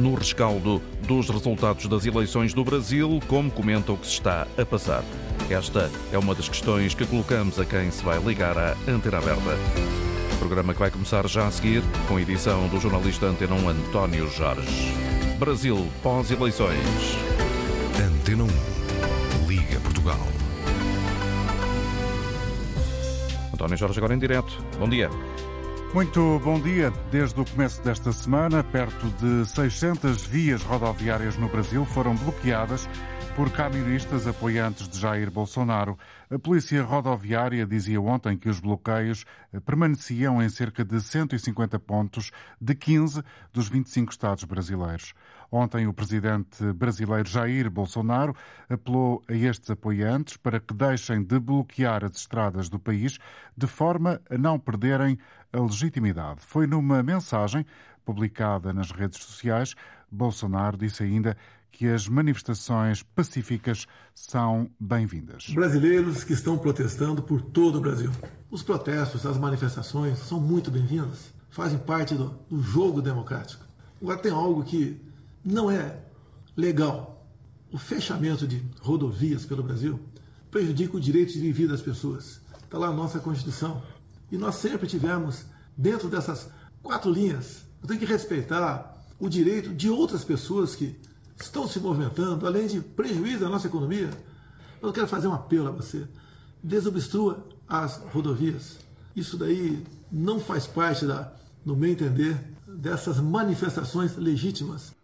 no rescaldo dos resultados das eleições do Brasil, como comenta o que se está a passar. Esta é uma das questões que colocamos a quem se vai ligar à Antena Aberta. Programa que vai começar já a seguir, com a edição do jornalista Antena 1 António Jorge. Brasil pós-eleições. Antena 1. Liga Portugal. António Jorge agora em direto. Bom dia. Muito bom dia. Desde o começo desta semana, perto de 600 vias rodoviárias no Brasil foram bloqueadas por camionistas apoiantes de Jair Bolsonaro. A Polícia Rodoviária dizia ontem que os bloqueios permaneciam em cerca de 150 pontos de 15 dos 25 estados brasileiros. Ontem, o presidente brasileiro Jair Bolsonaro apelou a estes apoiantes para que deixem de bloquear as estradas do país de forma a não perderem a legitimidade. Foi numa mensagem publicada nas redes sociais, Bolsonaro disse ainda que as manifestações pacíficas são bem-vindas. Brasileiros que estão protestando por todo o Brasil. Os protestos, as manifestações são muito bem-vindas, fazem parte do, do jogo democrático. Agora tem algo que não é legal. O fechamento de rodovias pelo Brasil prejudica o direito de viver das pessoas. Está lá a nossa Constituição. E nós sempre tivemos, dentro dessas quatro linhas, eu tenho que respeitar o direito de outras pessoas que estão se movimentando, além de prejuízo à nossa economia. Eu quero fazer um apelo a você. Desobstrua as rodovias. Isso daí não faz parte, da, no meu entender, dessas manifestações legítimas.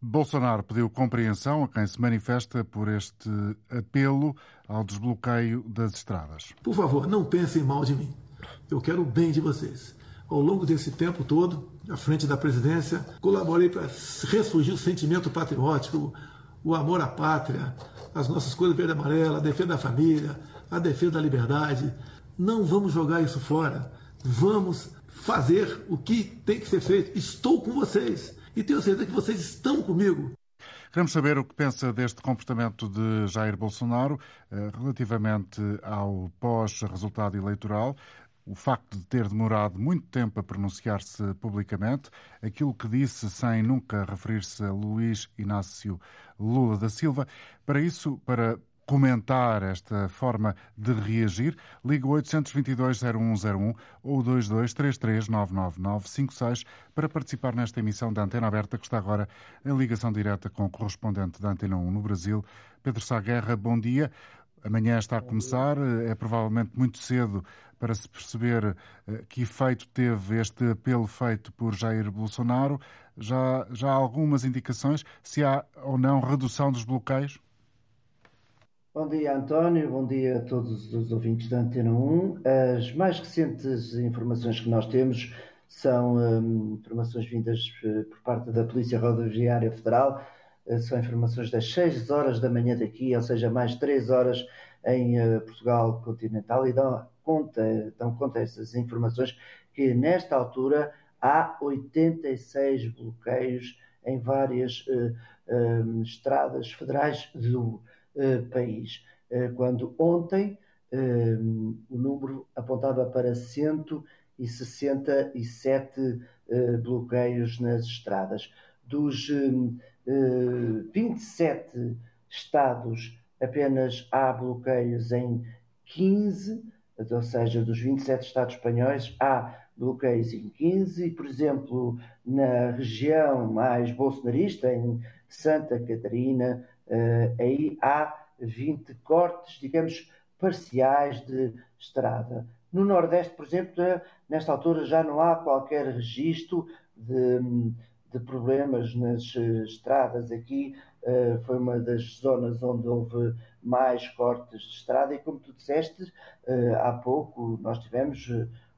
Bolsonaro pediu compreensão a quem se manifesta por este apelo ao desbloqueio das estradas. Por favor, não pensem mal de mim. Eu quero o bem de vocês. Ao longo desse tempo todo, à frente da presidência, colaborei para ressurgir o sentimento patriótico, o amor à pátria, as nossas cores verde e amarela, a defesa da família, a defesa da liberdade. Não vamos jogar isso fora. Vamos fazer o que tem que ser feito. Estou com vocês e tenho certeza que vocês estão comigo. Queremos saber o que pensa deste comportamento de Jair Bolsonaro eh, relativamente ao pós-resultado eleitoral o facto de ter demorado muito tempo a pronunciar-se publicamente, aquilo que disse sem nunca referir-se a Luís Inácio Lula da Silva. Para isso, para comentar esta forma de reagir, ligue 822-0101 ou 2233-99956 para participar nesta emissão da Antena Aberta, que está agora em ligação direta com o correspondente da Antena 1 no Brasil, Pedro Sá Guerra. Bom dia. Amanhã está a começar, é provavelmente muito cedo para se perceber eh, que efeito teve este apelo feito por Jair Bolsonaro. Já, já há algumas indicações se há ou não redução dos bloqueios? Bom dia, António. Bom dia a todos os ouvintes da Antena 1. As mais recentes informações que nós temos são um, informações vindas eh, por parte da Polícia Rodoviária Federal eh, são informações das 6 horas da manhã daqui, ou seja, mais 3 horas em uh, Portugal continental, e dão conta, dão conta essas informações que nesta altura há 86 bloqueios em várias uh, uh, estradas federais do país, quando ontem o número apontava para 167 bloqueios nas estradas. Dos 27 eh, estados apenas há bloqueios em 15, ou seja, dos 27 estados espanhóis há bloqueios em 15, e, por exemplo, na região mais bolsonarista, em Santa Catarina, eh, aí há 20 cortes, digamos, parciais de estrada. No Nordeste, por exemplo, nesta altura já não há qualquer registro de de problemas nas eh, estradas. Aqui uh, foi uma das zonas onde houve mais cortes de estrada e, como tu disseste, uh, há pouco nós tivemos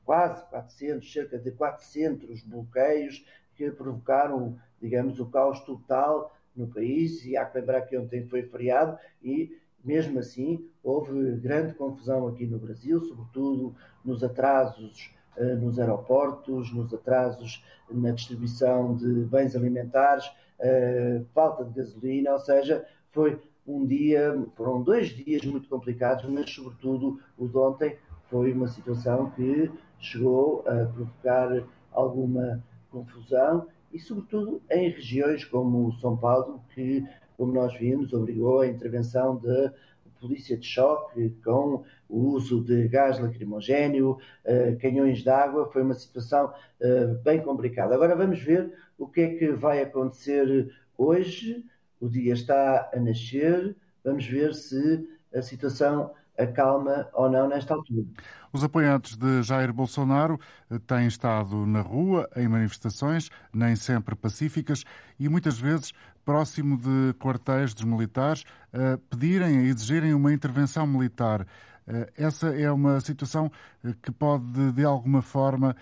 quase 400, cerca de 400 bloqueios que provocaram, digamos, o caos total no país e há que lembrar que ontem foi feriado e mesmo assim houve grande confusão aqui no Brasil, sobretudo nos atrasos eh, nos aeroportos, nos atrasos na distribuição de bens alimentares, eh, falta de gasolina, ou seja, foi um dia, foram dois dias muito complicados, mas sobretudo o de ontem foi uma situação que chegou a provocar alguma confusão e, sobretudo, em regiões como São Paulo, que, como nós vimos, obrigou a intervenção da polícia de choque com o uso de gás lacrimogéneo, uh, canhões de água. Foi uma situação uh, bem complicada. Agora vamos ver o que é que vai acontecer hoje. O dia está a nascer. Vamos ver se a situação acalma ou não nesta altura. Os apoiantes de Jair Bolsonaro eh, têm estado na rua, em manifestações, nem sempre pacíficas, e muitas vezes próximo de quartéis dos militares, a pedirem, a exigirem uma intervenção militar. Eh, essa é uma situação eh, que pode, de alguma forma,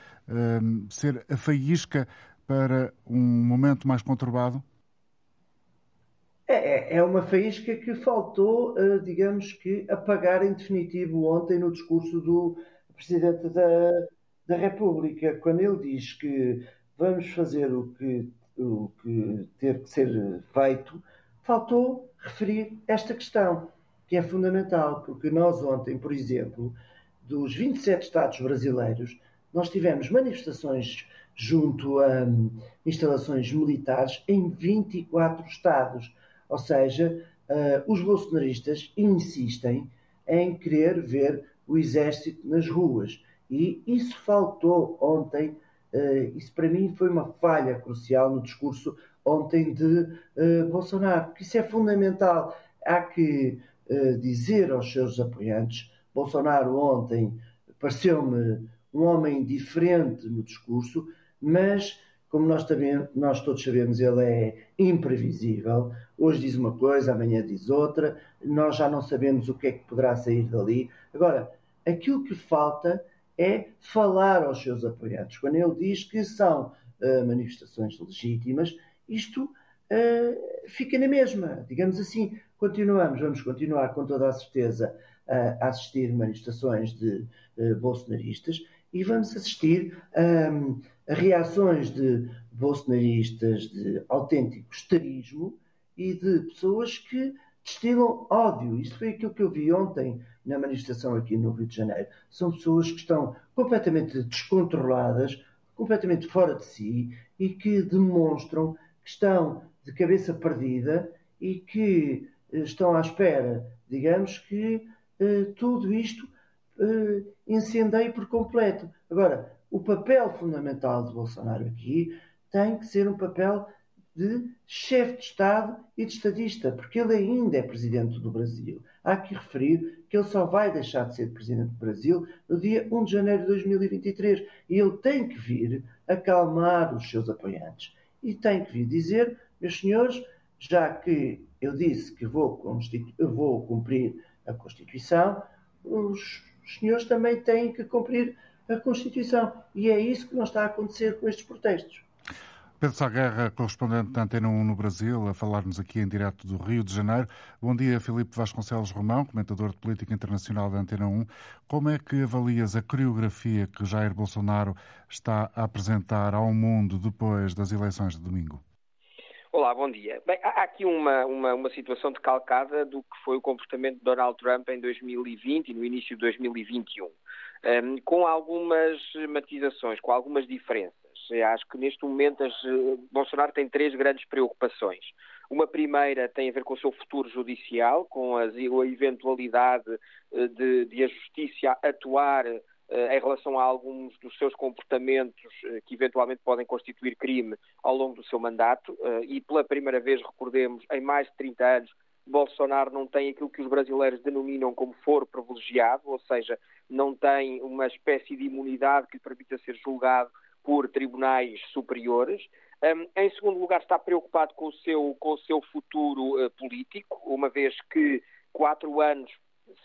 ser a faísca para um momento mais conturbado? É, é, é uma faísca que faltou, eh, digamos que, apagar em definitivo ontem no discurso do Presidente da, da República, quando ele diz que vamos fazer o que, o que ter que ser feito, faltou referir esta questão, que é fundamental, porque nós ontem, por exemplo, dos 27 Estados brasileiros, nós tivemos manifestações junto a um, instalações militares em 24 estados. Ou seja, uh, os bolsonaristas insistem em querer ver o exército nas ruas. E isso faltou ontem, isso para mim foi uma falha crucial no discurso ontem de uh, Bolsonaro, porque isso é fundamental. Há que dizer aos seus apoiantes, Bolsonaro ontem pareceu-me um homem diferente no discurso, mas como nós, também, nós todos sabemos, ele é imprevisível. Hoje diz uma coisa, amanhã diz outra. Nós já não sabemos o que é que poderá sair dali. Agora, aquilo que falta é falar aos seus apoiantes. Quando ele diz que são uh, manifestações legítimas, isto uh, fica na mesma. Digamos assim, continuamos, vamos continuar com toda a certeza uh, a assistir manifestações de bolsonaristas e vamos assistir a reações de bolsonaristas de autêntico esterismo e de pessoas que destilam ódio. Isto foi aquilo que eu vi ontem na manifestação aqui no Rio de Janeiro. São pessoas que estão completamente descontroladas, completamente fora de si e que demonstram que estão de cabeça perdida e que eh, estão à espera, digamos que eh, tudo isto uh, incendeie por completo. Agora, o papel fundamental de Bolsonaro aqui tem que ser um papel de chefe de Estado e de estadista, porque ele ainda é presidente do Brasil. Há que referir que ele só vai deixar de ser presidente do Brasil no dia 1 de janeiro de 2023 e ele tem que vir acalmar os seus apoiantes e tem que vir dizer, meus senhores, já que eu disse que vou, vou cumprir a Constituição, os senhores também têm que cumprir a Constituição. E é isso que não está a acontecer com estes protestos. Pedro Saguerra, correspondente da Antena 1 no Brasil, a falar-nos aqui em direto do Rio de Janeiro. Bom dia, Filipe Vasconcelos Romão, comentador de política internacional da Antena 1. Como é que avalias a coreografia que Jair Bolsonaro está a apresentar ao mundo depois das eleições de domingo? Olá, bom dia. Bem, há aqui uma, uma, uma, situação decalcada do que foi o comportamento de Donald Trump em 2020 e no início de 2021, um, com algumas matizações, com algumas diferenças. Acho que neste momento as, eh, Bolsonaro tem três grandes preocupações. Uma primeira tem a ver com o seu futuro judicial, com a eventualidade eh, de, de a justiça atuar eh, em relação a alguns dos seus comportamentos que eventualmente podem constituir crime ao longo do seu mandato. E pela primeira vez, recordemos, em mais de 30 anos, Bolsonaro não tem aquilo que os brasileiros denominam como foro privilegiado, ou seja, não tem uma espécie de imunidade que lhe permita ser julgado por tribunais superiores. Um, em segundo lugar, está preocupado com o seu, com o seu futuro uh, político, uma vez que quatro anos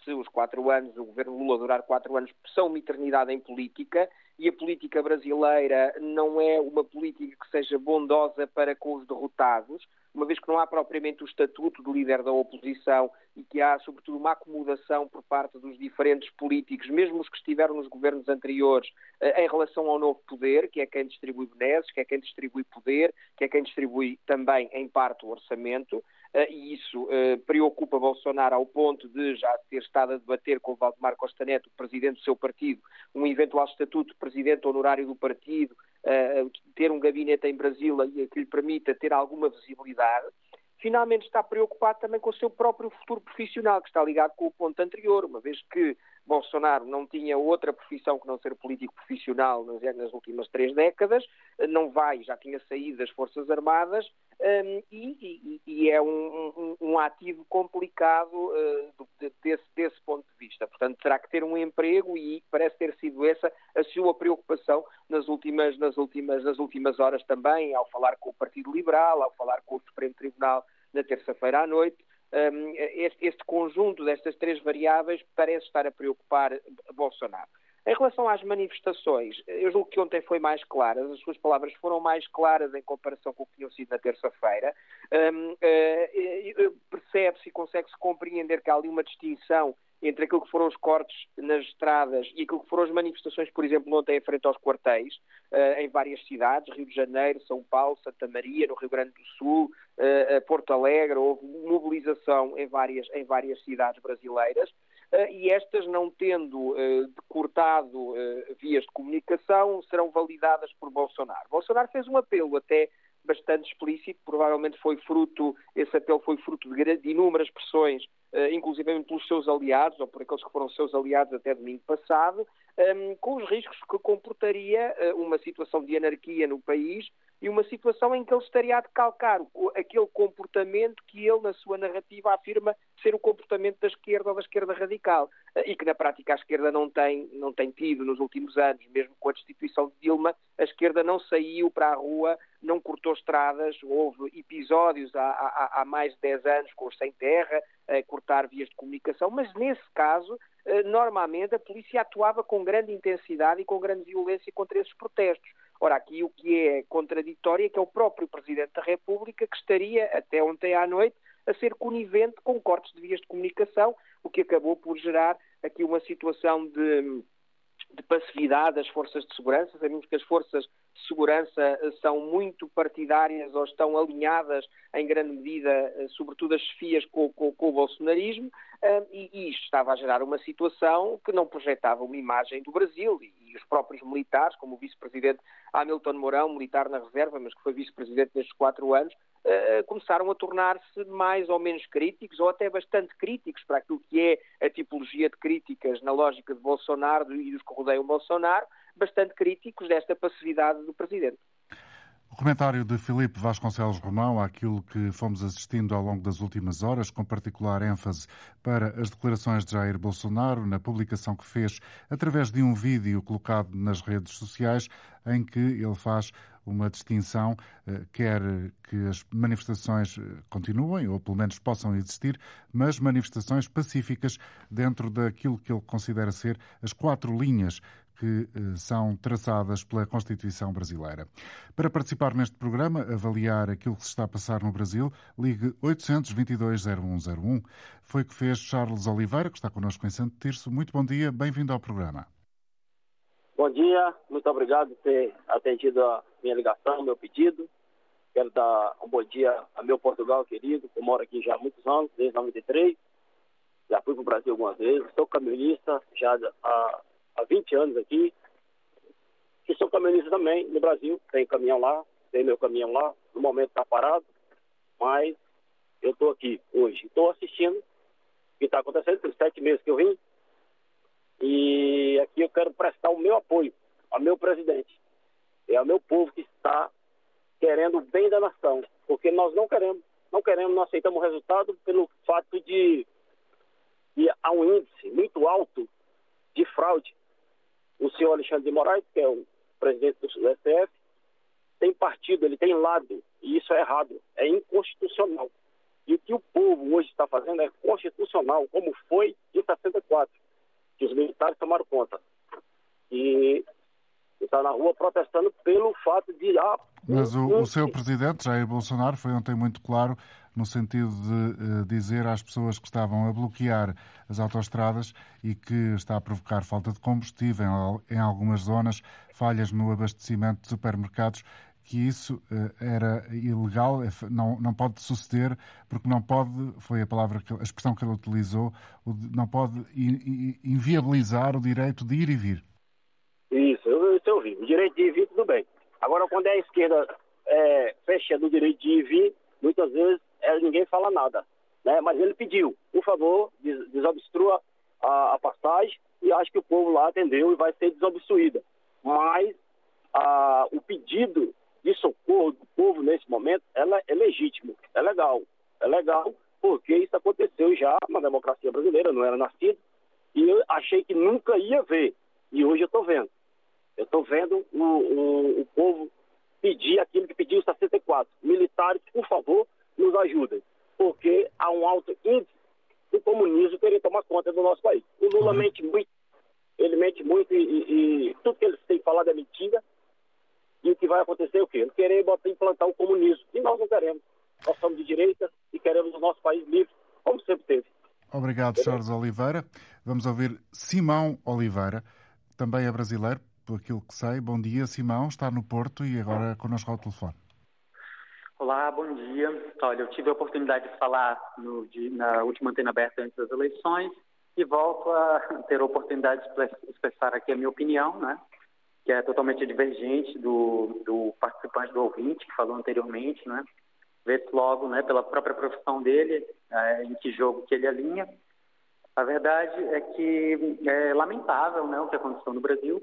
se os quatro anos, o governo Lula durar quatro anos, são uma eternidade em política e a política brasileira não é uma política que seja bondosa para com os derrotados, uma vez que não há propriamente o estatuto de líder da oposição e que há, sobretudo, uma acomodação por parte dos diferentes políticos, mesmo os que estiveram nos governos anteriores, eh, em relação ao novo poder, que é quem distribui benesses, que é quem distribui poder, que é quem distribui também, em parte, o orçamento. Eh, e isso eh, preocupa Bolsonaro ao ponto de já ter estado a debater com o Valdemar Costa Neto, o presidente do seu partido, um eventual estatuto de presidente honorário do partido, ter um gabinete em Brasília que lhe permita ter alguma visibilidade, finalmente está preocupado também com o seu próprio futuro profissional, que está ligado com o ponto anterior, uma vez que Bolsonaro não tinha outra profissão que não ser político profissional nas, últimas três décadas, não vai, já tinha saído das Forças Armadas um, e, e, e, é um, um, um ativo complicado uh, desse, desse, ponto de vista. Portanto, terá que ter um emprego e parece ter sido essa a sua preocupação nas últimas, nas últimas, nas últimas horas também, ao falar com o Partido Liberal, ao falar com o Supremo Tribunal na terça-feira à noite este, este conjunto destas três variáveis parece estar a preocupar Bolsonaro. Em relação às manifestações, eu julgo que ontem foi mais clara, as suas palavras foram mais claras em comparação com o que tinham sido na terça-feira. Um, uh, uh, Percebe-se e consegue-se compreender que há ali uma distinção entre aquilo que foram os cortes nas estradas e aquilo que foram as manifestações, por exemplo, ontem em frente aos quartéis, uh, em várias cidades, Rio de Janeiro, São Paulo, Santa Maria, no Rio Grande do Sul, uh, Porto Alegre, houve mobilização em várias, em várias cidades brasileiras. Uh, e estas, não tendo cortado vias de comunicação, serão validadas por Bolsonaro. Bolsonaro fez um apelo até bastante explícito, provavelmente foi fruto, esse apelo foi fruto de, de inúmeras pressões, uh, inclusivamente pelos seus aliados, ou por aqueles que foram seus aliados até domingo passado, um, ehm, com os riscos que comportaria uh, uma situação de anarquia no país e uma situação em que ele estaria a decalcar aquele comportamento que ele, na sua narrativa, afirma ser o comportamento da esquerda ou da esquerda radical. Uh, e que, na prática, a esquerda não tem, não tem tido nos últimos anos, mesmo com a destituição de Dilma, a esquerda não saiu para a rua não cortou estradas, houve episódios há, há, há mais de 10 anos com os sem terra, cortar vias de comunicação, mas nesse caso, eh, normalmente a polícia atuava com grande intensidade e com grande violência contra esses protestos. Ora, aqui o que é contraditório é que é o próprio Presidente da República que estaria, até ontem à noite, a ser conivente com cortes de vias de comunicação, o que acabou por gerar aqui uma situação de de passividade das forças de segurança. Sabemos que as forças de segurança eh, são muito partidárias ou estão alinhadas em grande medida, eh, sobretudo as chefias, com, com, com o bolsonarismo, eh, e, e, isto estava a gerar uma situação que não projetava uma imagem do Brasil. E, e os próprios militares, como o vice-presidente Hamilton Mourão, militar na reserva, mas que foi vice-presidente nestes quatro anos, uh, começaram a tornar-se mais ou menos críticos, ou até bastante críticos para aquilo que é a tipologia de críticas na lógica de Bolsonaro e dos que rodeiam Bolsonaro, bastante críticos desta passividade do Presidente. O comentário de Filipe Vasconcelos Romão àquilo que fomos assistindo ao longo das últimas horas, com particular ênfase para as declarações de Jair Bolsonaro na publicação que fez através de um vídeo colocado nas redes sociais, em que ele faz uma distinção, eh, quer que as manifestações eh, continuem, ou pelo menos possam existir, mas manifestações pacíficas dentro daquilo que ele considera ser as quatro linhas que eh, são traçadas pela Constituição brasileira. Para participar neste programa, avaliar aquilo que se está a passar no Brasil, ligue 822-0101. Foi o que fez Charles Oliveira, que está connosco em Santo Tirso. Muito bom dia, bem-vindo ao programa. Bom dia, muito obrigado por ter atendido a minha ligação, meu pedido. Quero dar um bom dia a meu Portugal querido, que mora aqui já há muitos anos, desde 93. Já fui para o Brasil algumas vezes, sou camionista já há há 20 anos aqui, que sou caminhonista também no Brasil, tem caminhão lá, tem meu caminhão lá, no momento está parado, mas eu estou aqui hoje, estou assistindo o que está acontecendo, por sete meses que eu vim, e aqui eu quero prestar o meu apoio ao meu presidente, é ao meu povo que está querendo o bem da nação, porque nós não queremos, não queremos, não aceitamos o resultado pelo fato de, de há um índice muito alto de fraude o senhor Alexandre de Moraes, que é o presidente do STF, tem partido, ele tem lado, e isso é errado, é inconstitucional. E o que o povo hoje está fazendo é constitucional, como foi em 64, que os militares tomaram conta. E está na rua protestando pelo fato de. Ah, Mas o, o seu presidente, Jair Bolsonaro, foi ontem muito claro no sentido de uh, dizer às pessoas que estavam a bloquear as autoestradas e que está a provocar falta de combustível em, em algumas zonas, falhas no abastecimento de supermercados, que isso uh, era ilegal, não, não pode suceder, porque não pode, foi a palavra, que, a expressão que ele utilizou, não pode inviabilizar o direito de ir e vir. Isso, eu, eu ouvi. O direito de ir e vir, tudo bem. Agora, quando é a esquerda é, fecha do direito de ir e vir, muitas vezes é, ninguém fala nada. Né? Mas ele pediu, por favor, des desobstrua a, a, passagem e acho que o povo lá atendeu e vai ser desobstruída. Mas a, o pedido de socorro do povo nesse momento ela é legítimo, é legal. É legal porque isso aconteceu já na democracia brasileira, não era nascido, e eu achei que nunca ia ver. E hoje eu estou vendo. Eu estou vendo o, o, o, povo pedir aquilo que pediu em 64. Militares, por favor, nos ajudem. Porque há um alto índice do comunismo querer tomar conta do nosso país. O Lula uhum. mente muito. Ele mente muito e, e, e, tudo que ele tem falado é mentira. E o que vai acontecer é o quê? Ele querer botar, implantar o comunismo. E nós não queremos. Nós somos de direita e queremos o nosso país livre, como sempre teve. Obrigado, Charles Oliveira. Vamos ouvir Simão Oliveira, também é brasileiro, por aquilo que sei. Bom dia, Simão, está no Porto e agora conosco ao telefone. Olá, bom dia. Olha, eu tive a oportunidade de falar no, de, na última antena aberta antes das eleições e volto a ter a oportunidade de expressar aqui a minha opinião, né? Que é totalmente divergente do, do participante, do ouvinte que falou anteriormente, né? Vê-se logo, né, pela própria profissão dele, é, em que jogo que ele alinha. A verdade é que é lamentável né, o que aconteceu no Brasil.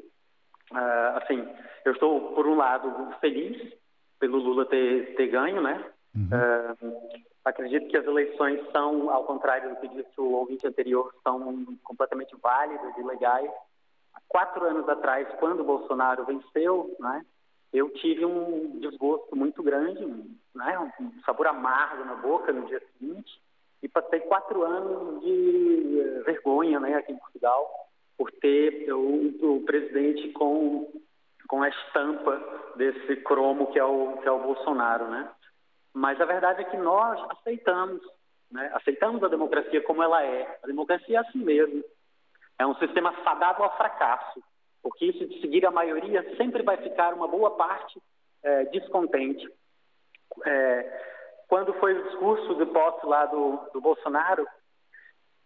Uh, assim, eu estou, por um lado, feliz pelo Lula ter, ter ganho, né? Uhum. Uh, acredito que as eleições são, ao contrário do que disse o ouvinte anterior, são completamente válidas e legais. Quatro anos atrás, quando o Bolsonaro venceu, né, eu tive um desgosto muito grande, né, um sabor amargo na boca no dia seguinte, e passei quatro anos de eh, vergonha né, aqui em Portugal por ter o, o presidente com, com a estampa desse cromo que é o, que é o Bolsonaro. Né? Mas a verdade é que nós aceitamos, né? aceitamos a democracia como ela é. A democracia é assim mesmo. É um sistema fadado ao fracasso, porque isso de seguir a maioria sempre vai ficar uma boa parte é, descontente. É, quando foi o discurso de posse lá do, do Bolsonaro,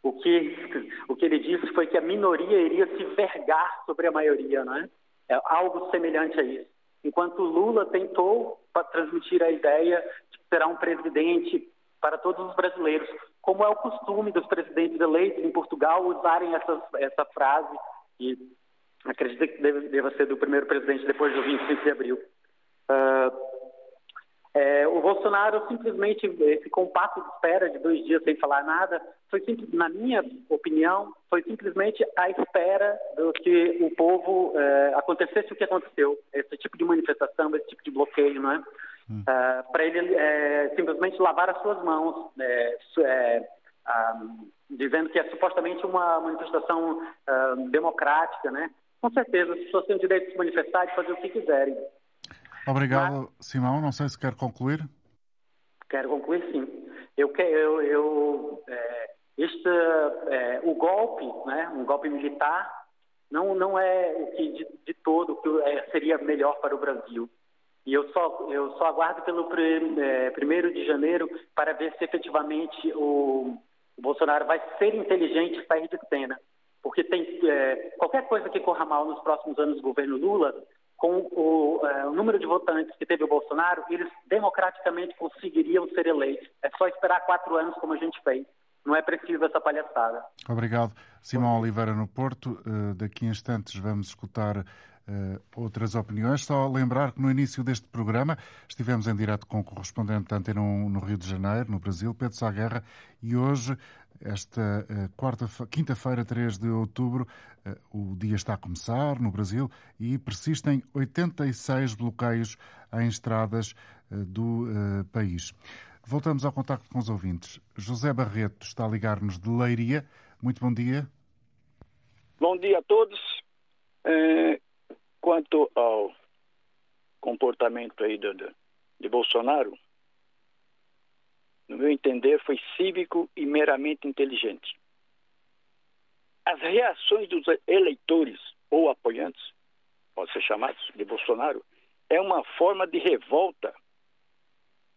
o que, o que ele disse foi que a minoria iria se vergar sobre a maioria, não é? É algo semelhante a isso. Enquanto Lula tentou transmitir a ideia de que será um presidente para todos os brasileiros, como é o costume dos presidentes eleitos em Portugal usarem essa, essa frase, e acredito que deve, deva ser do primeiro presidente depois do 25 de abril. Uh, é, o Bolsonaro simplesmente esse compasso de espera de dois dias sem falar nada foi simples, na minha opinião foi simplesmente a espera do que o povo é, acontecesse o que aconteceu esse tipo de manifestação esse tipo de bloqueio não é hum. é, para ele é, simplesmente lavar as suas mãos é, é, dizendo que é supostamente uma manifestação ah, democrática né com certeza as pessoas têm o direito de se manifestar e de fazer o que quiserem Obrigado, Mas... Simão. Não sei se quer concluir. Quero concluir, sim. Eu, eu, eu é, este, é, o golpe, né, um golpe militar, não, não é o que de, de todo que é, seria melhor para o Brasil. E eu só, eu só aguardo pelo é, primeiro de janeiro para ver se efetivamente o, Bolsonaro vai ser inteligente e sair de cena. Porque tem é, qualquer coisa que corra mal nos próximos anos do governo Lula com o, é, o, número de votantes que teve o Bolsonaro, eles democraticamente conseguiriam ser eleitos. É só esperar quatro anos, como a gente fez. Não é preciso essa palhaçada. Obrigado. Simão Oliveira no Porto. Uh, daqui a instantes vamos escutar outras opiniões. Só lembrar que no início deste programa estivemos em direto com o correspondente da Antena 1 no Rio de Janeiro, no Brasil, Pedro Sá Guerra, e hoje esta eh, quarta, quinta-feira, 3 de outubro, eh, o dia está a começar no Brasil e persistem 86 bloqueios em estradas eh, do país. Voltamos ao contacto com os ouvintes. José Barreto está a ligar-nos de Leiria. Muito bom dia. Bom dia a todos. Quanto ao comportamento aí de, de Bolsonaro, no meu entender, foi cívico e meramente inteligente. As reações dos eleitores ou apoiantes, pode ser chamados de Bolsonaro, é uma forma de revolta.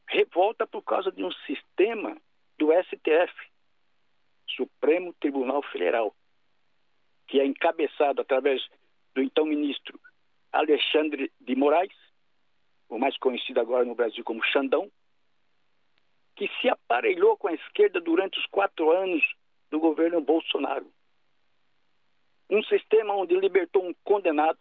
Revolta por causa de um sistema do STF, Supremo Tribunal Federal, que é encabeçado através do então ministro Alexandre de Moraes o mais conhecido agora no Brasil como Xandão, que se aparelhou com a esquerda durante os quatro anos do governo Bolsonaro. Um sistema onde libertou um condenado,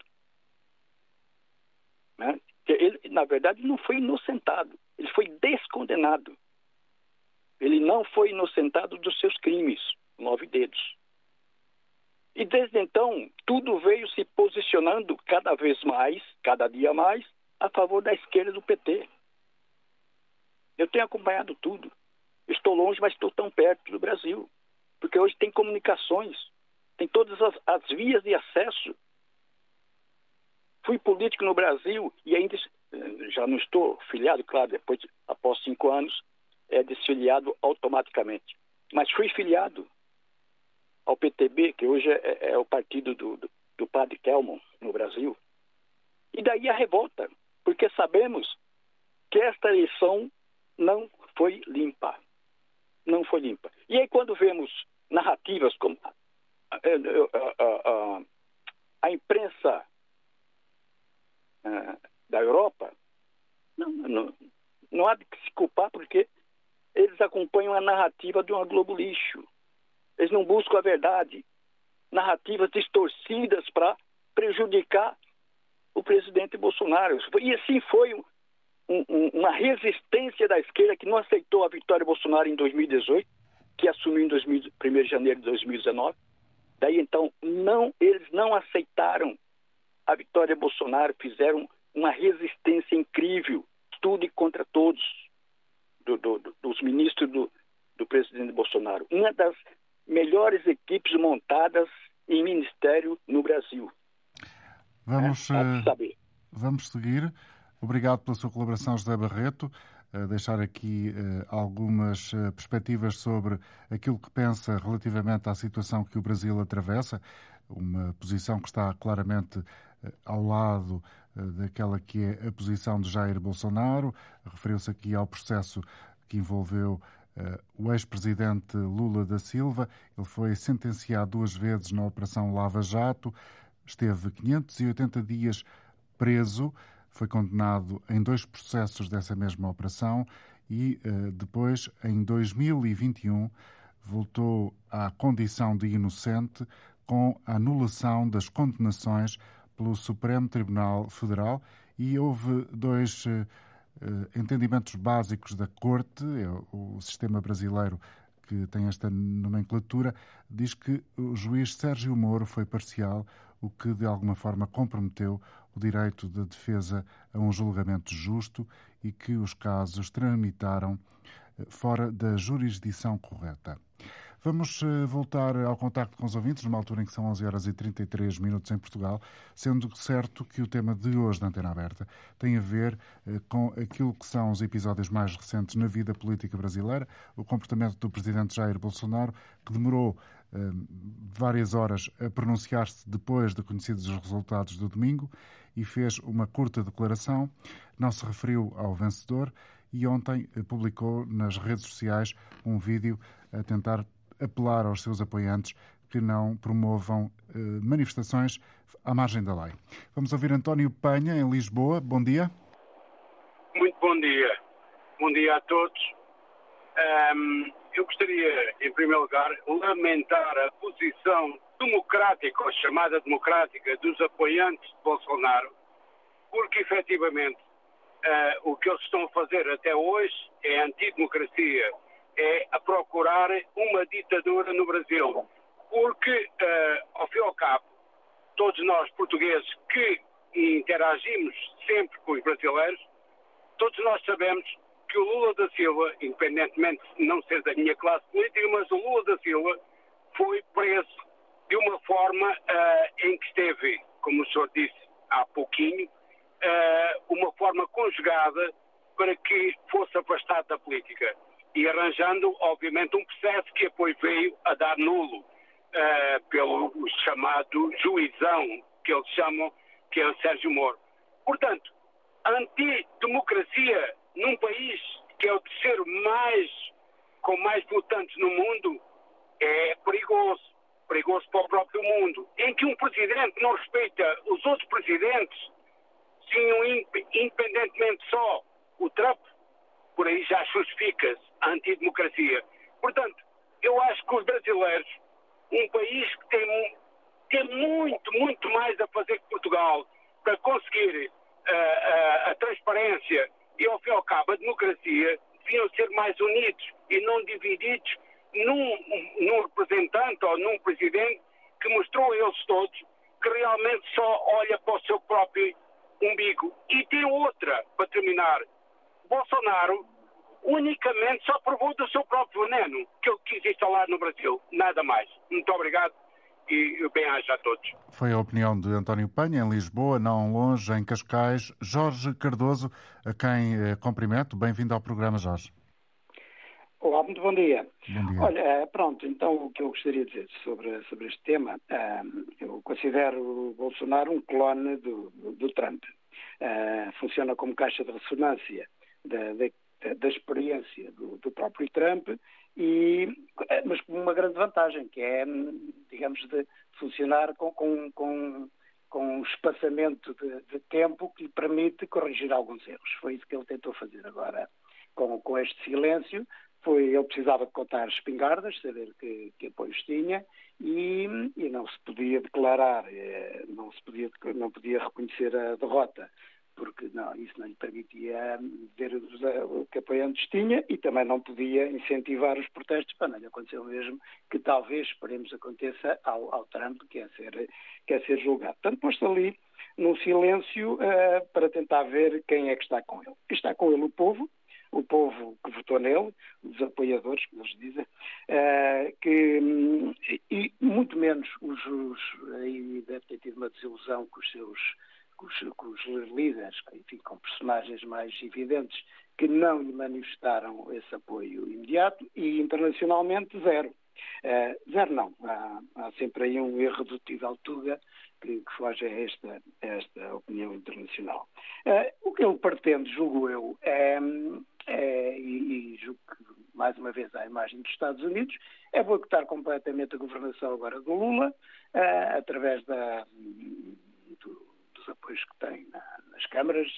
né? ele, na verdade, não foi inocentado, ele foi descondenado. Ele não foi inocentado dos seus crimes, nove dedos. E desde então, tudo veio se posicionando cada vez mais, cada dia mais, a favor da esquerda do PT. Eu tenho acompanhado tudo. Estou longe, mas estou tão perto do Brasil. Porque hoje tem comunicações, tem todas as, as vias de acesso. Fui político no Brasil e ainda eh, já não estou filiado, claro, depois, após cinco anos, é desfiliado automaticamente. Mas fui filiado ao PTB, que hoje é, é, é o partido do, do, do padre Kelmon no Brasil. E daí a revolta, porque sabemos que esta eleição não foi limpa. Não foi limpa. E aí, quando vemos narrativas como a, a, a, a imprensa uh, da Europa, não, não, não há de se culpar porque eles acompanham a narrativa de uma Globo lixo. Eles não buscam a verdade. Narrativas distorcidas para prejudicar o presidente Bolsonaro. E assim foi um, um, uma resistência da esquerda que não aceitou a vitória Bolsonaro em 2018, que assumiu em 2000, 1 de janeiro de 2019. Daí então, não, eles não aceitaram a vitória Bolsonaro, fizeram uma resistência incrível, tudo e contra todos, do, do, dos ministros do, do presidente Bolsonaro. Uma das melhores equipes montadas em ministério no Brasil. Vamos, é, vamos seguir. Obrigado pela sua colaboração, José Barreto. Uh, deixar aqui uh, algumas uh, perspectivas sobre aquilo que pensa relativamente à situação que o Brasil atravessa, uma posição que está claramente ao lado daquela que é a posição de Jair Bolsonaro. Referiu-se aqui ao processo que envolveu o ex-presidente Lula da Silva. Ele foi sentenciado duas vezes na Operação Lava Jato, esteve 580 dias preso, foi condenado em dois processos dessa mesma operação e uh, depois, em 2021, voltou à condição de inocente com a anulação das condenações pelo Supremo Tribunal Federal e houve dois uh, entendimentos básicos da Corte, é o sistema brasileiro que tem esta nomenclatura, diz que o juiz Sérgio Moro foi parcial, o que de alguma forma comprometeu o direito de defesa a um julgamento justo e que os casos tramitaram eh, fora da jurisdição correta. Vamos eh, voltar ao contacto com os ouvintes, numa altura em que são 11 horas e 33 minutos em Portugal, sendo certo que o tema de hoje da Antena Aberta tem a ver eh, com aquilo que são os episódios mais recentes na vida política brasileira, o comportamento do presidente Jair Bolsonaro, que demorou eh, várias horas a pronunciar-se depois de conhecidos os resultados do domingo e fez uma curta declaração, não se referiu ao vencedor e ontem publicou nas redes sociais um vídeo a tentar apelar aos seus apoiantes que não promovam eh, manifestações à margem da lei. Vamos ouvir António Penha, em Lisboa. Bom dia. Muito bom dia. Bom dia a todos. Um, eu gostaria, em primeiro lugar, lamentar a posição democrática, ou chamada democrática, dos apoiantes de Bolsonaro, porque efetivamente uh, o que eles estão a fazer até hoje é antidemocracia é a procurar uma ditadura no Brasil. Porque, uh, ao fim e ao cabo, todos nós portugueses que interagimos sempre com os brasileiros, todos nós sabemos que o Lula da Silva, independentemente de não ser da minha classe política, mas o Lula da Silva foi preso de uma forma uh, em que esteve, como o senhor disse há pouquinho, uh, uma forma conjugada para que fosse afastado da política e arranjando, obviamente, um processo que depois veio a dar nulo uh, pelo chamado juizão, que eles chamam, que é o Sérgio Moro. Portanto, a antidemocracia num país que é o terceiro mais, com mais votantes no mundo, é perigoso. Perigoso para o próprio mundo. Em que um presidente não respeita os outros presidentes, tinham independentemente só o Trump, por aí já justifica-se a antidemocracia. Portanto, eu acho que os brasileiros, um país que tem, tem muito, muito mais a fazer que Portugal para conseguir uh, uh, a transparência e, ao fim e ao cabo, a democracia, deviam ser mais unidos e não divididos num, num representante ou num presidente que mostrou a eles todos que realmente só olha para o seu próprio umbigo. E tem outra, para terminar. Bolsonaro unicamente só provou do seu próprio veneno que ele quis instalar no Brasil. Nada mais. Muito obrigado e bem-aja a todos. Foi a opinião de António Penha, em Lisboa, não longe, em Cascais. Jorge Cardoso, a quem eh, cumprimento. Bem-vindo ao programa, Jorge. Olá, muito bom dia. Bom dia. Olha, eh, pronto, então o que eu gostaria de dizer sobre, sobre este tema, eh, eu considero o Bolsonaro um clone do, do, do Trump. Funciona como caixa de ressonância da, da, da experiência do, do próprio Trump e, eh, mas com uma grande vantagem, que é, digamos, de funcionar com, com, com, com um espaçamento de, de, tempo que lhe permite corrigir alguns erros. Foi isso que ele tentou fazer agora com, com este silêncio. Foi, ele precisava de contar espingardas, saber que, que apoios tinha e, e não se podia declarar, eh, não se podia, não podia reconhecer a derrota porque não, isso não lhe permitia ver o que apoiantes tinha e também não podia incentivar os protestos para não lhe acontecer o mesmo que talvez, esperemos, aconteça ao, ao Trump, que é ser, que é ser julgado. Portanto, posto ali num silêncio uh, para tentar ver quem é que está com ele. Está com ele o povo, o povo que votou nele, os apoiadores, como eles dizem, uh, que, e muito menos os, os, aí deve ter tido uma desilusão com os seus com os, com os líderes, enfim, com personagens mais evidentes que não lhe manifestaram esse apoio imediato e internacionalmente zero. Uh, zero não, há, há, sempre aí um irredutível tuga que, que foge a esta, a esta opinião internacional. Uh, o que ele pretende, julgo eu, é, é e, e julgo que mais uma vez à imagem dos Estados Unidos, é boicotar completamente a governação agora do Lula, uh, através da, os apoios que tem na, nas câmaras,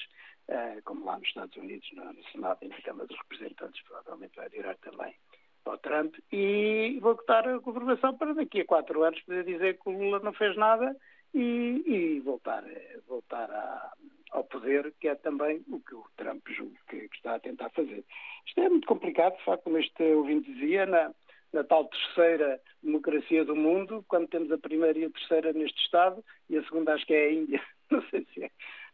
uh, como lá nos Estados Unidos, no, no, Senado e na Câmara dos Representantes, provavelmente vai virar também para o Trump, e vou votar a governação para daqui a quatro anos poder dizer que o Lula não fez nada e, e voltar, voltar a, ao poder, que é também o que o Trump julga que, que, está a tentar fazer. Isto é muito complicado, de facto, como este ouvinte dizia, na, na tal terceira democracia do mundo, quando temos a primeira e a terceira neste Estado, e a segunda acho que é a Índia. Não sei se é,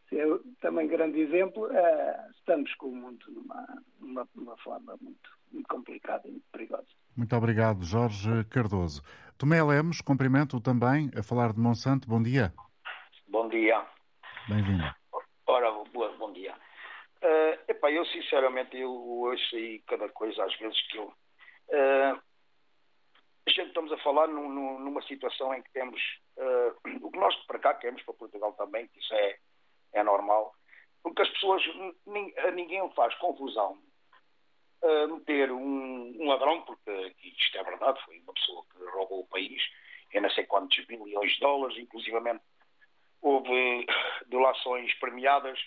se é também grande exemplo. Uh, estamos com o mundo numa, numa, numa forma muito, muito complicada e muito perigosa. Muito obrigado, Jorge Cardoso. Tomé Lemos, cumprimento também a falar de Monsanto. Bom dia. Bom dia. Bem-vindo. Ora, bom dia. Uh, epá, eu sinceramente eu ouço aí cada coisa às vezes que eu. Uh, a gente estamos a falar num, numa situação em que temos uh, o que nós para cá queremos para Portugal também, que isso é, é normal, porque as pessoas, a ninguém faz confusão uh, meter um, um, ladrão, porque isto é verdade, foi uma pessoa que roubou o país, em não sei quantos bilhões de dólares, inclusivamente houve doações premiadas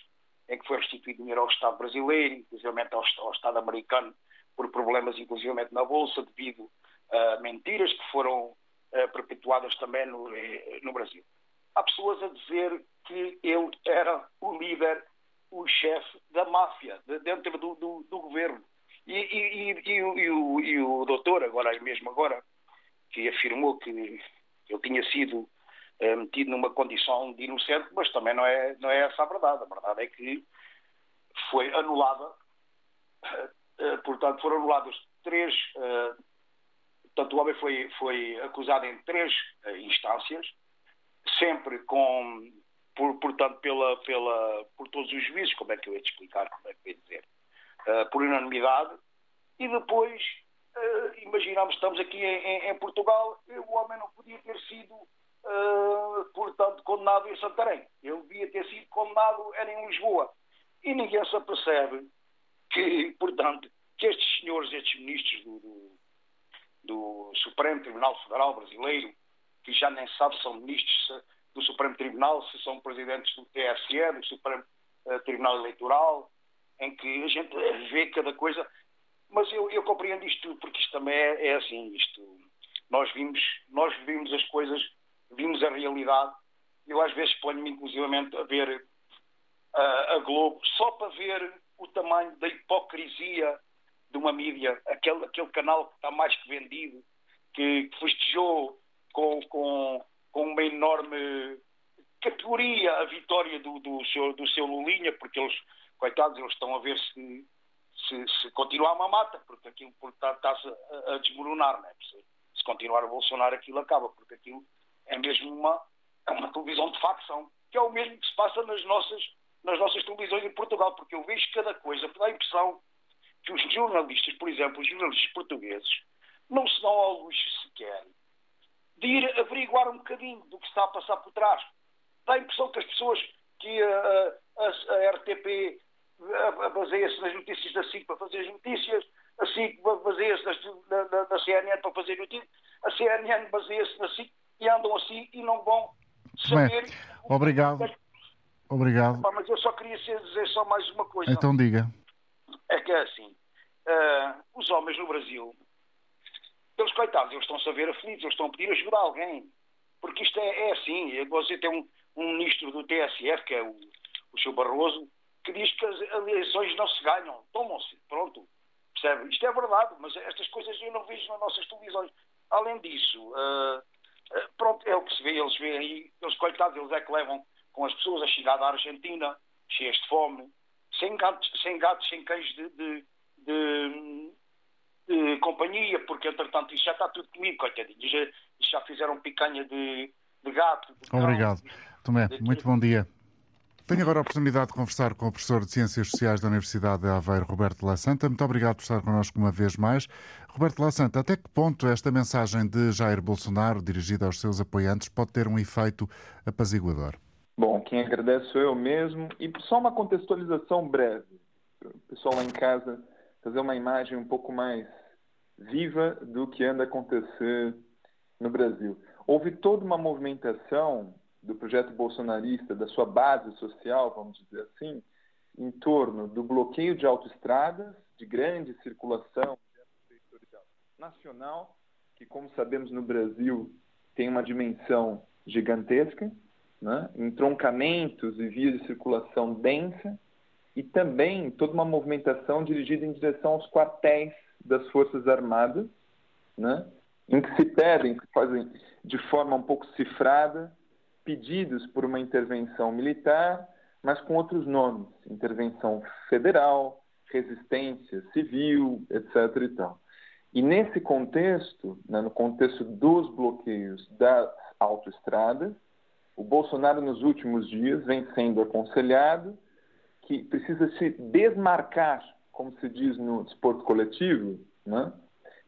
em que foi restituído dinheiro ao Estado brasileiro, inclusivamente ao, ao Estado americano, por problemas inclusivamente na Bolsa, devido mentiras que foram uh, perpetuadas também no, eh, no Brasil. Há pessoas a dizer que ele era o líder, o chefe da máfia, de, dentro do, do, do governo. E, e, e, e, o, e o doutor, agora mesmo agora, que afirmou que ele tinha sido uh, metido numa condição de inocente, mas também não é, não é essa a verdade. A verdade é que foi anulada, portanto, foram anulados três uh, Portanto, o homem foi, foi acusado em três uh, instâncias, sempre com, por, portanto, pela, pela, por todos os juízes, como é que eu ia te explicar, como é que eu ia dizer, uh, por unanimidade, e depois, uh, imaginamos, estamos aqui em, em, Portugal, o homem não podia ter sido, portanto, condenado em Santarém. Ele devia ter sido condenado, era em Lisboa. E ninguém se apercebe que, portanto, que estes senhores, estes ministros do, do do Supremo Tribunal Federal Brasileiro, que já nem sabe se são ministros do Supremo Tribunal, se são presidentes do TSE, do Supremo uh, Tribunal Eleitoral, em que a gente vê cada coisa. Mas eu, eu compreendo isto porque isto também é, é, assim, isto, nós vimos, nós vimos as coisas, vimos a realidade. Eu às vezes ponho-me inclusivamente a ver uh, a Globo só para ver o tamanho da hipocrisia de uma mídia, aquele, aquele canal que está mais que vendido, que, que festejou com, com, com uma enorme categoria a vitória do, do, seu, do seu Lulinha, porque eles, coitados, eles estão a ver se, se, se continuar uma mata, porque aquilo está-se a, a, desmoronar, né? se, se continuar a Bolsonaro aquilo acaba, porque aquilo é mesmo uma, é uma televisão de facção, que é o mesmo que se passa nas nossas, nas nossas televisões em Portugal, porque eu vejo cada coisa, dá a impressão que os jornalistas, por exemplo, os jornalistas portugueses, não se dão ao luxo sequer de ir averiguar um bocadinho do que está a passar por trás. Dá a impressão que as pessoas, que a, a, a RTP baseia-se nas notícias da SIC para fazer as notícias, a SIC baseia-se na, na, na, CNN para fazer notícias, a CNN baseia-se na SIC e andam assim e não vão saber. Bem, obrigado. Obrigado. mas eu só queria dizer só mais uma coisa. Então diga. É que é assim, uh, os homens no Brasil eles, coitados, eles estão-se a ver aflitos, eles estão a pedir ajuda a alguém. Porque isto é, é assim. Você tem um, um, ministro do TSF, que é o, o Sr. Barroso, que diz que as eleições não se ganham, tomam-se, pronto. Percebe? Isto é verdade, mas estas coisas eu não vejo nas nossas televisões. Além disso, uh, uh, pronto, é o que se vê, eles veem aí, eles, coitados, eles é que levam com as pessoas a chegar da Argentina, cheias de fome, sem gatos, sem, gatos, sem cães de, de, de de companhia, porque entretanto isto já está tudo comigo, coitadinhos. Já, já fizeram picanha de, gato. Obrigado. Tomé, muito bom dia. Tenho agora a oportunidade de conversar com o professor de Ciências Sociais da Universidade de Aveiro, Roberto La Santa. Muito obrigado por estar connosco uma vez mais. Roberto La Santa, até que ponto esta mensagem de Jair Bolsonaro, dirigida aos seus apoiantes, pode ter um efeito apaziguador? Bom, quem agradece sou eu mesmo. E só uma contextualização breve. O pessoal lá em casa fazer uma imagem um pouco mais viva do que anda a acontecer no Brasil. Houve toda uma movimentação do projeto bolsonarista, da sua base social, vamos dizer assim, em torno do bloqueio de autoestradas, de grande circulação nacional, que, como sabemos, no Brasil tem uma dimensão gigantesca, né? entroncamentos e vias de circulação densa, e também toda uma movimentação dirigida em direção aos quartéis das Forças Armadas, né, em que se pedem, se fazem de forma um pouco cifrada, pedidos por uma intervenção militar, mas com outros nomes, intervenção federal, resistência civil, etc. E, tal. e nesse contexto, né, no contexto dos bloqueios das autoestradas, o Bolsonaro nos últimos dias vem sendo aconselhado que precisa se desmarcar, como se diz no desporto coletivo, né?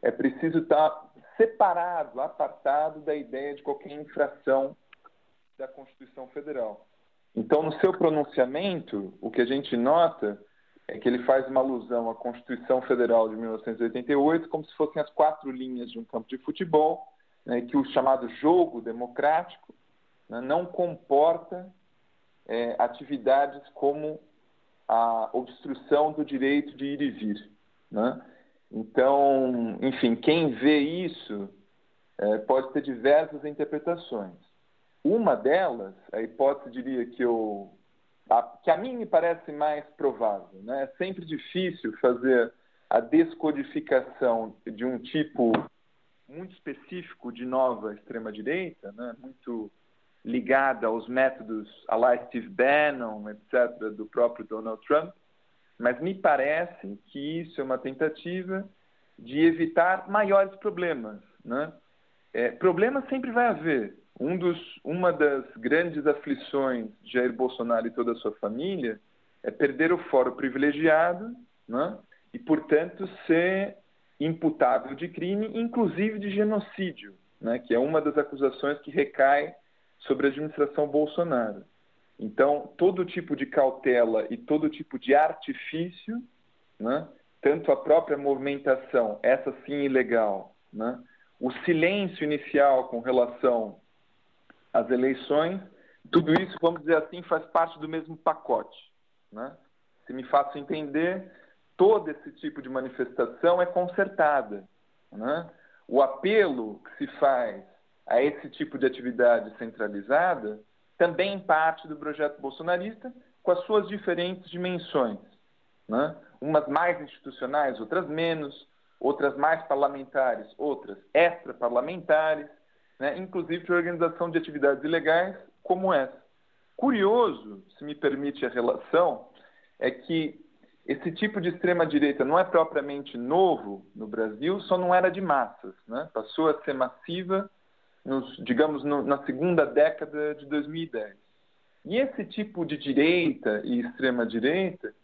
é preciso estar separado, apartado da ideia de qualquer infração da Constituição Federal. Então, no seu pronunciamento, o que a gente nota é que ele faz uma alusão à Constituição Federal de 1988 como se fossem as quatro linhas de um campo de futebol, né, que o chamado jogo democrático né, não comporta é, atividades como a obstrução do direito de ir e vir. Né? Então, enfim, quem vê isso é, pode ter diversas interpretações. Uma delas, a hipótese diria que eu a, que a mim me parece mais provável. Né? É sempre difícil fazer a descodificação de um tipo muito específico de nova extrema-direita, né? muito ligada aos métodos a lá Steve Bannon, etc., do próprio Donald Trump, mas me parece que isso é uma tentativa de evitar maiores problemas. Né? É, problemas sempre vai haver. Um dos, uma das grandes aflições de Jair Bolsonaro e toda a sua família é perder o fórum privilegiado né? e, portanto, ser imputável de crime, inclusive de genocídio, né? que é uma das acusações que recai sobre a administração Bolsonaro. Então, todo tipo de cautela e todo tipo de artifício, né, tanto a própria movimentação, essa sim ilegal, né, o silêncio inicial com relação às eleições, tudo isso, vamos dizer assim, faz parte do mesmo pacote. Né? Se me faço entender, todo esse tipo de manifestação é concertada. Né? O apelo que se faz a esse tipo de atividade centralizada também parte do projeto bolsonarista, com as suas diferentes dimensões. Né? Umas mais institucionais, outras menos, outras mais parlamentares, outras extra-parlamentares, né? inclusive de organização de atividades ilegais como essa. Curioso, se me permite a relação, é que esse tipo de extrema-direita não é propriamente novo no Brasil, só não era de massas. Né? Passou a ser massiva, nos, digamos, no, na segunda década de 2010. E esse tipo de direita e extrema-direita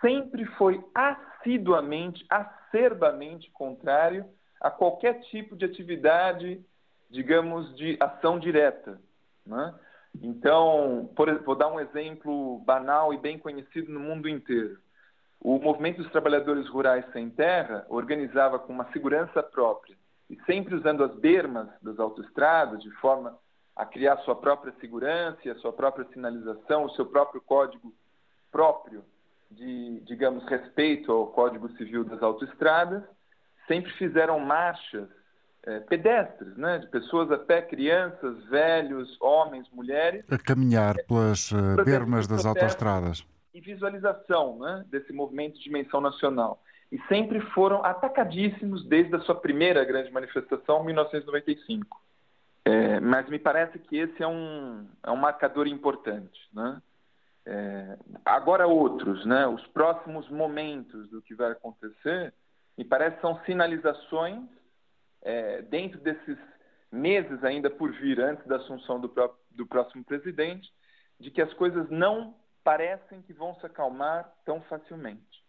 sempre foi assiduamente, acerbamente contrário a qualquer tipo de atividade, digamos, de ação direta. Né? Então, por, vou dar um exemplo banal e bem conhecido no mundo inteiro. O Movimento dos Trabalhadores Rurais Sem Terra organizava com uma segurança própria e sempre usando as bermas das autoestradas de forma a criar sua própria segurança, a sua própria sinalização, o seu próprio código próprio de, digamos, respeito ao Código Civil das autoestradas, sempre fizeram marchas é, pedestres, né, de pessoas a pé, crianças, velhos, homens, mulheres. A caminhar pelas uh, bermas das autoestradas. E visualização né, desse movimento de dimensão nacional. E sempre foram atacadíssimos desde a sua primeira grande manifestação, em 1995. É, mas me parece que esse é um, é um marcador importante. Né? É, agora outros, né? os próximos momentos do que vai acontecer, me parece são sinalizações é, dentro desses meses ainda por vir, antes da assunção do, do próximo presidente, de que as coisas não parecem que vão se acalmar tão facilmente.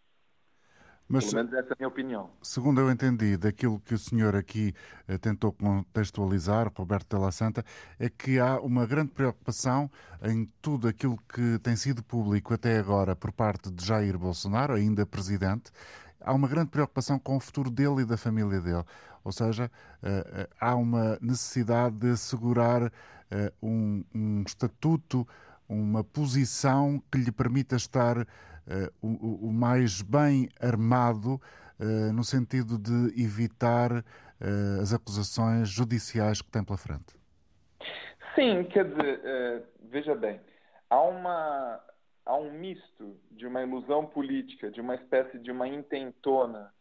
Mas, Pelo menos essa é a minha opinião. Segundo eu entendi, daquilo que o senhor aqui eh, tentou contextualizar, Roberto Della Santa, é que há uma grande preocupação em tudo aquilo que tem sido público até agora por parte de Jair Bolsonaro, ainda presidente. Há uma grande preocupação com o futuro dele e da família dele. Ou seja, eh, eh, há uma necessidade de assegurar um, um estatuto, uma posição que lhe permita estar uh, o, o, mais bem armado uh, no sentido de evitar uh, as acusações judiciais que tem pela frente. Sim, quer dizer, veja bem, há, uma, há um misto de uma ilusão política, de uma espécie de uma intentona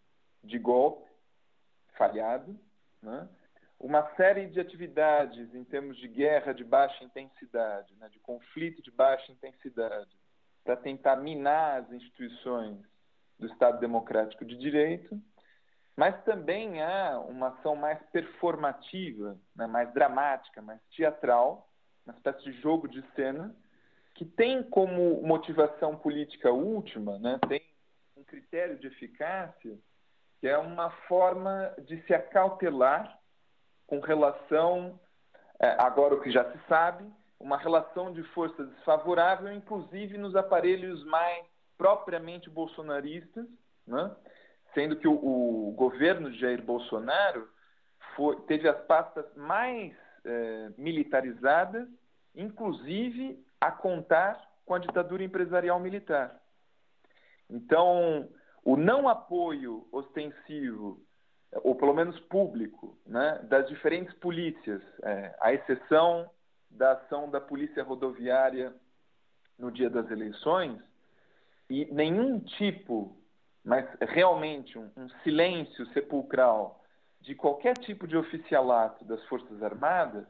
de golpe falhado, né? Uma série de atividades em termos de guerra de baixa intensidade, né? de conflito de baixa intensidade, para tentar minar as instituições do Estado Democrático de Direito, mas também há uma ação mais performativa, né, mais dramática, mais teatral, uma espécie de jogo de cena, que tem como motivação política última, né, tem um critério de eficácia, que é uma forma de se acautelar com relação, é, agora o que já se sabe, uma relação de força desfavorável, inclusive nos aparelhos mais propriamente bolsonaristas, né? sendo que o, o, governo de Jair Bolsonaro foi, teve as pastas mais é, militarizadas, inclusive a contar com a ditadura empresarial militar. Então, o não apoio ostensivo, ou pelo menos público, né, das diferentes polícias, é, à exceção da ação da Polícia Rodoviária no dia das eleições e nenhum tipo, mas realmente um, um silêncio sepulcral de qualquer tipo de oficialato das Forças Armadas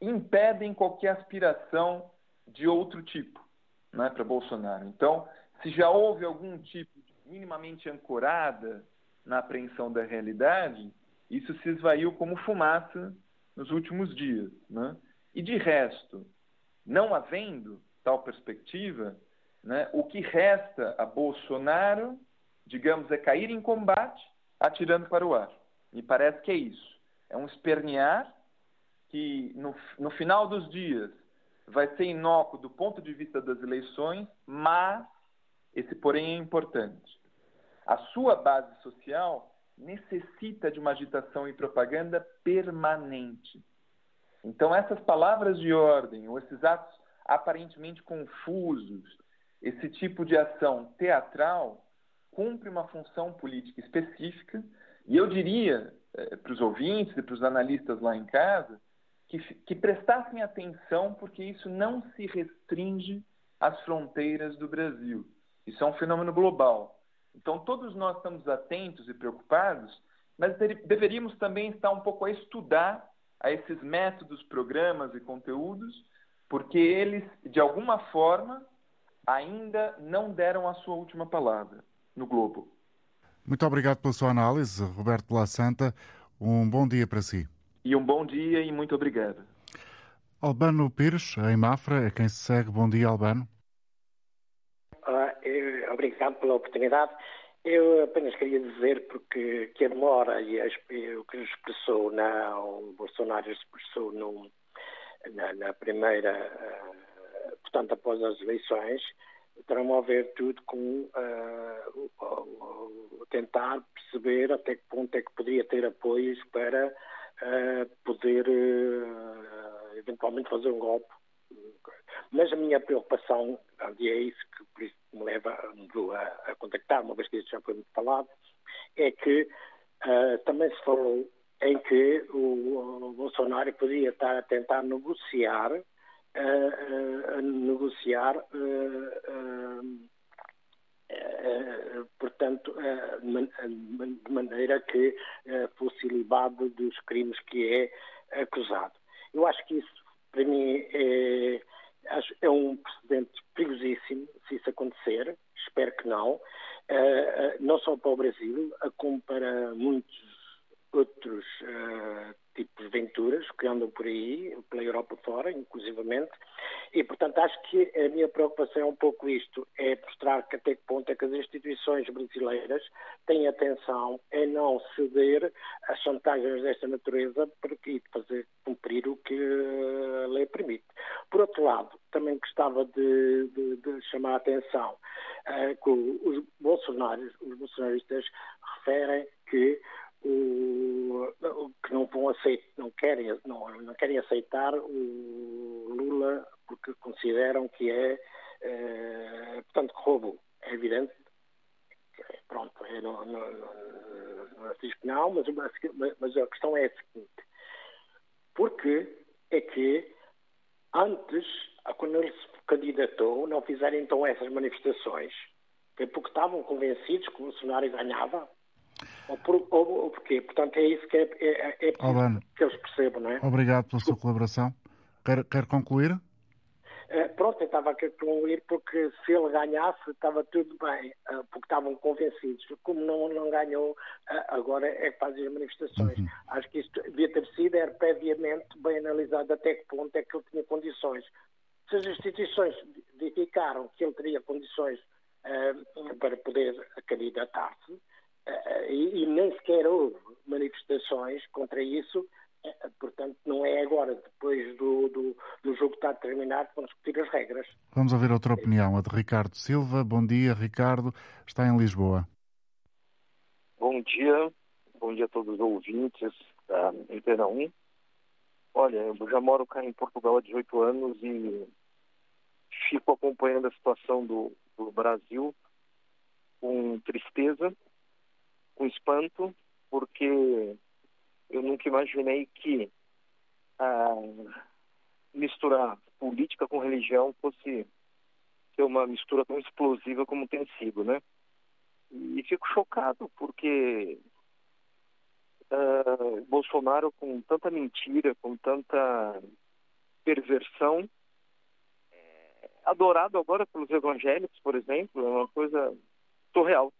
impedem qualquer aspiração de outro tipo né, para Bolsonaro. Então, se já houve algum tipo minimamente ancorada na apreensão da realidade, isso se esvaiu como fumaça nos últimos dias. Né? E de resto, não havendo tal perspectiva, né, o que resta a Bolsonaro, digamos, é cair em combate atirando para o ar. Me parece que é isso. É um espernear que, no, no final dos dias, vai ser inócuo do ponto de vista das eleições, mas, esse porém é importante, a sua base social necessita de uma agitação e propaganda permanente. Então, essas palavras de ordem, ou esses atos aparentemente confusos, esse tipo de ação teatral cumpre uma função política específica, e eu diria eh, para os ouvintes e para os analistas lá em casa que, que prestassem atenção, porque isso não se restringe às fronteiras do Brasil. Isso é um fenômeno global. Então, todos nós estamos atentos e preocupados, mas deveríamos também estar um pouco a estudar a esses métodos, programas e conteúdos, porque eles, de alguma forma, ainda não deram a sua última palavra no globo. Muito obrigado pela sua análise, Roberto La Santa. Um bom dia para si. E um bom dia e muito obrigado. Albano Pires, em Mafra, é quem se segue. Bom dia, Albano. Obrigado pela oportunidade. Eu apenas queria dizer porque que a demora e o que expressou na, o Bolsonaro expressou na, na, primeira, uh, portanto, após as eleições, terão a ver tudo com uh, tentar perceber até que ponto é que poderia ter apoios para uh, poder eventualmente fazer um golpe. Mas a minha preocupação, e é isso que por isso me leva a, a contactar, uma vez que isso já foi muito falado, é que uh, também se falou em que o, o Bolsonaro podia estar a tentar negociar, uh, uh, negociar, portanto, de maneira que fosse libado dos crimes que é acusado. Eu acho que isso, para mim, é é um precedente perigosíssimo se isso acontecer, espero que não, eh, eh, não só para o Brasil, como para muitos outros uh, tipos de venturas que andam por aí, pela Europa fora, inclusivamente, e portanto acho que a minha preocupação é um pouco isto, é mostrar que até que ponto é que as instituições brasileiras têm atenção em não ceder às chantagens desta natureza para fazer cumprir o que a lei permite. Por outro lado, também gostava de, de, de chamar a atenção uh, que os bolsonaristas, os bolsonaristas referem que o, que não vão aceitar, não querem, não, não querem aceitar o Lula porque consideram que é, é portanto, que roubou. É evidente, pronto, é, não, não, não, não diz que não, mas, mas a questão é a seguinte, porque é que antes, quando ele se candidatou, não fizeram então essas manifestações, porque estavam convencidos que o Bolsonaro ganhava, ou, por, ou, ou porquê? Portanto, é isso que é, é, é que eles percebam, não é? Obrigado pela sua colaboração. Quer, quer concluir? Uh, pronto, eu estava a concluir porque se ele ganhasse estava tudo bem, uh, porque estavam convencidos. Como não, não ganhou, uh, agora é que fazem as manifestações. Uhum. Acho que isto devia ter sido, era previamente bem analisado até que ponto é que ele tinha condições. Se as instituições verificaram que ele teria condições para poder candidatar-se, eh, e, e nem sequer houve manifestações contra isso, eh, portanto, não é agora, depois do, do, do jogo estar terminado, que vamos discutir as regras. Vamos ouvir outra opinião, a de Ricardo Silva. Bom dia, Ricardo. Está em Lisboa. Bom dia, bom dia a todos os ouvintes da Antena 1. Olha, eu já moro cá em Portugal há 18 anos e fico acompanhando a situação do, do Brasil com tristeza com espanto, porque eu nunca imaginei que ah, misturar política com religião fosse ser uma mistura tão explosiva como tem sido, né? E fico chocado porque uh, Bolsonaro, com tanta mentira, com tanta perversão, é adorado agora pelos evangélicos, por exemplo, é uma coisa surreal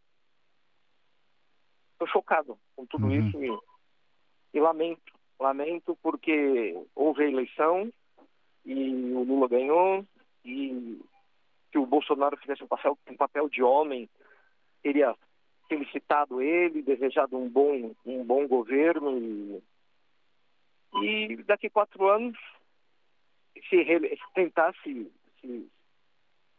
estou chocado com tudo uhum. isso e, e, lamento, lamento porque houve a eleição e o Lula ganhou e se o Bolsonaro fizesse um papel, de homem, teria felicitado ele, desejado um bom, um bom governo e, e daqui quatro anos se, se tentasse se,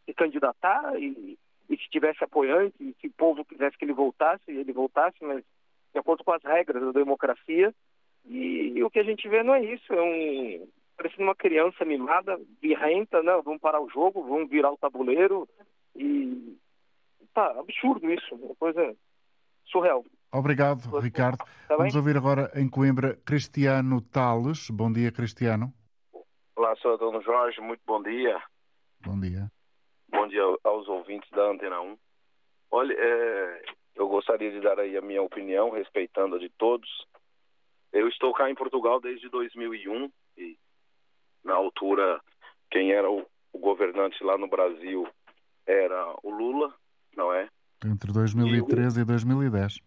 se candidatar e e se tivesse apoiante, se o povo quisesse que ele voltasse, ele voltasse, mas de acordo com as regras da democracia. E, e o que a gente vê não é isso, é um parecendo uma criança mimada, birrenta, né? Vamos parar o jogo, vamos virar o tabuleiro, E tá absurdo isso, uma coisa surreal. Obrigado, Ricardo. Tá Vamos ouvir agora em Coimbra Cristiano Tales. Bom dia, Cristiano. Olá, sou Dono Jorge, muito bom dia. Bom dia. Bom dia aos ouvintes da Antena 1. Olha, é, eu gostaria de dar aí a minha opinião, respeitando a de todos. Eu estou cá em Portugal desde 2001 e, na altura, quem era o, o governante lá no Brasil era o Lula, não é? Entre 2013 e, e 2010.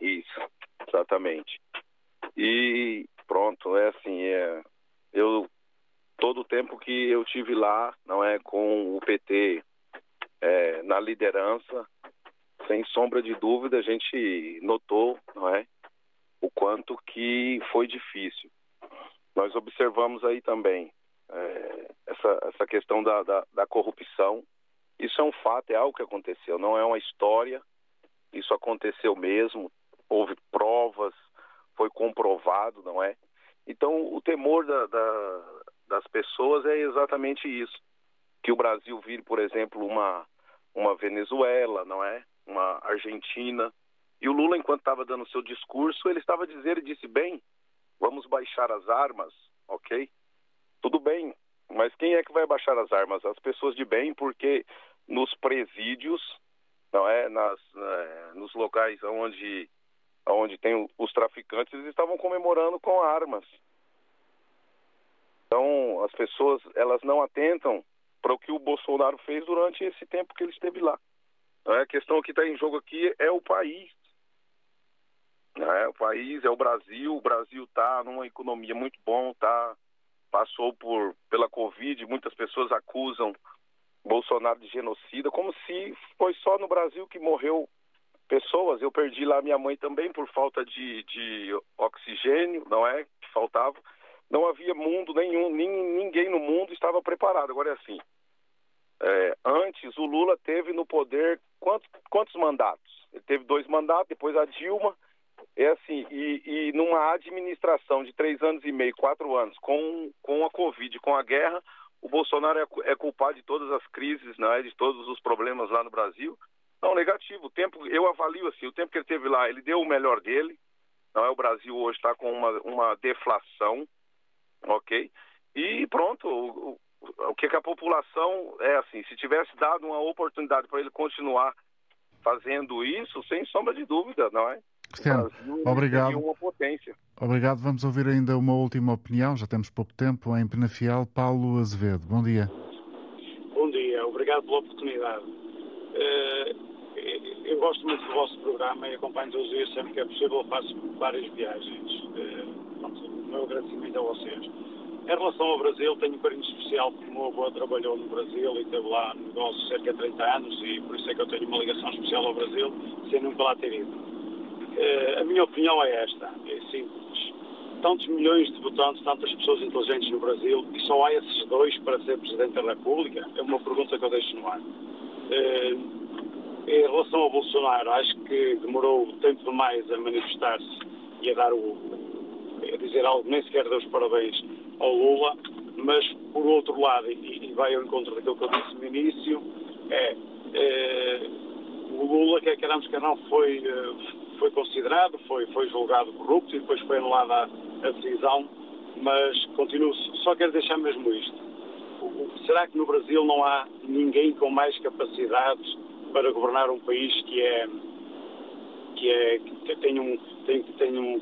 Isso, exatamente. E pronto, é assim, é, eu todo o tempo que eu tive lá, não é, com o PT é, na liderança, sem sombra de dúvida, a gente notou, não é, o quanto que foi difícil. Nós observamos aí também é, essa, essa questão da, da, da corrupção. Isso é um fato, é algo que aconteceu, não é uma história. Isso aconteceu mesmo, houve provas, foi comprovado, não é? Então, o temor da, da, das pessoas é exatamente isso. Que o Brasil vire, por exemplo, uma, uma Venezuela, não é? Uma Argentina. E o Lula, enquanto estava dando seu discurso, ele estava dizendo, ele disse, bem, vamos baixar as armas, ok? Tudo bem, mas quem é que vai baixar as armas? As pessoas de bem, porque nos presídios, não é? Nas, é, nos locais onde onde tem os traficantes, eles estavam comemorando com armas. Então, as pessoas, elas não atentam para o que o Bolsonaro fez durante esse tempo que ele esteve lá. A questão que está em jogo aqui é o país. É, o país é o Brasil. O Brasil está numa economia muito bom, tá? Passou por pela Covid. Muitas pessoas acusam Bolsonaro de genocida, como se foi só no Brasil que morreu pessoas. Eu perdi lá minha mãe também por falta de, de oxigênio, não é? Que faltava. Não havia mundo nenhum, ninguém no mundo estava preparado. Agora é assim. É, antes, o Lula teve no poder quantos, quantos mandatos? Ele teve dois mandatos, depois a Dilma. É assim, e, e numa administração de três anos e meio, quatro anos, com, com a Covid, com a guerra, o Bolsonaro é, é culpado de todas as crises, né, de todos os problemas lá no Brasil. Não, negativo. O tempo, eu avalio assim, o tempo que ele teve lá, ele deu o melhor dele. Não é o Brasil hoje está com uma, uma deflação, ok? E pronto, o, o, o que, que a população é assim, se tivesse dado uma oportunidade para ele continuar fazendo isso, sem sombra de dúvida, não é? Cristiano, obrigado. Uma potência. Obrigado. Vamos ouvir ainda uma última opinião, já temos pouco tempo, em Penafiel, Paulo Azevedo. Bom dia. Bom dia, obrigado pela oportunidade. Uh, eu gosto muito do vosso programa e acompanho todos os dias sempre que é possível, faço várias viagens. Uh, pronto, o meu agradecimento a vocês. Em relação ao Brasil, tenho um carinho especial porque o meu avô trabalhou no Brasil e teve lá no negócio cerca de 30 anos e por isso é que eu tenho uma ligação especial ao Brasil, sem nunca lá ter ido. Uh, a minha opinião é esta, é simples. Tantos milhões de votantes, tantas pessoas inteligentes no Brasil e só há esses dois para ser Presidente da República? É uma pergunta que eu deixo no ar. Uh, em relação ao Bolsonaro, acho que demorou tempo demais a manifestar-se e a dar o, a dizer algo, nem sequer deu os parabéns ao Lula, mas por outro lado, e, e vai ao encontro daquilo que eu disse no início, é, é o Lula, quer queramos que não, foi, eh, foi considerado, foi, foi julgado corrupto e depois foi anulada a, decisão, mas continuo, só quero deixar mesmo isto. Será que no Brasil não há ninguém com mais capacidades para governar um país que é que é que tem um tem, tem um,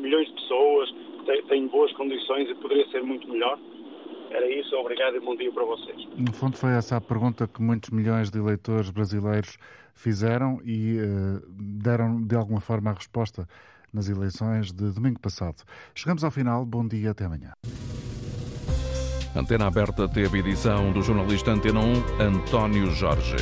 milhões de pessoas, tem, tem boas condições e poderia ser muito melhor. Era isso, obrigado e bom dia para vocês. No fundo foi essa a pergunta que muitos milhões de eleitores brasileiros fizeram e uh, deram de alguma forma a resposta nas eleições de domingo passado. Chegamos ao final, bom dia, até amanhã. Antena Aberta teve edição do jornalista Antena 1, António Jorge.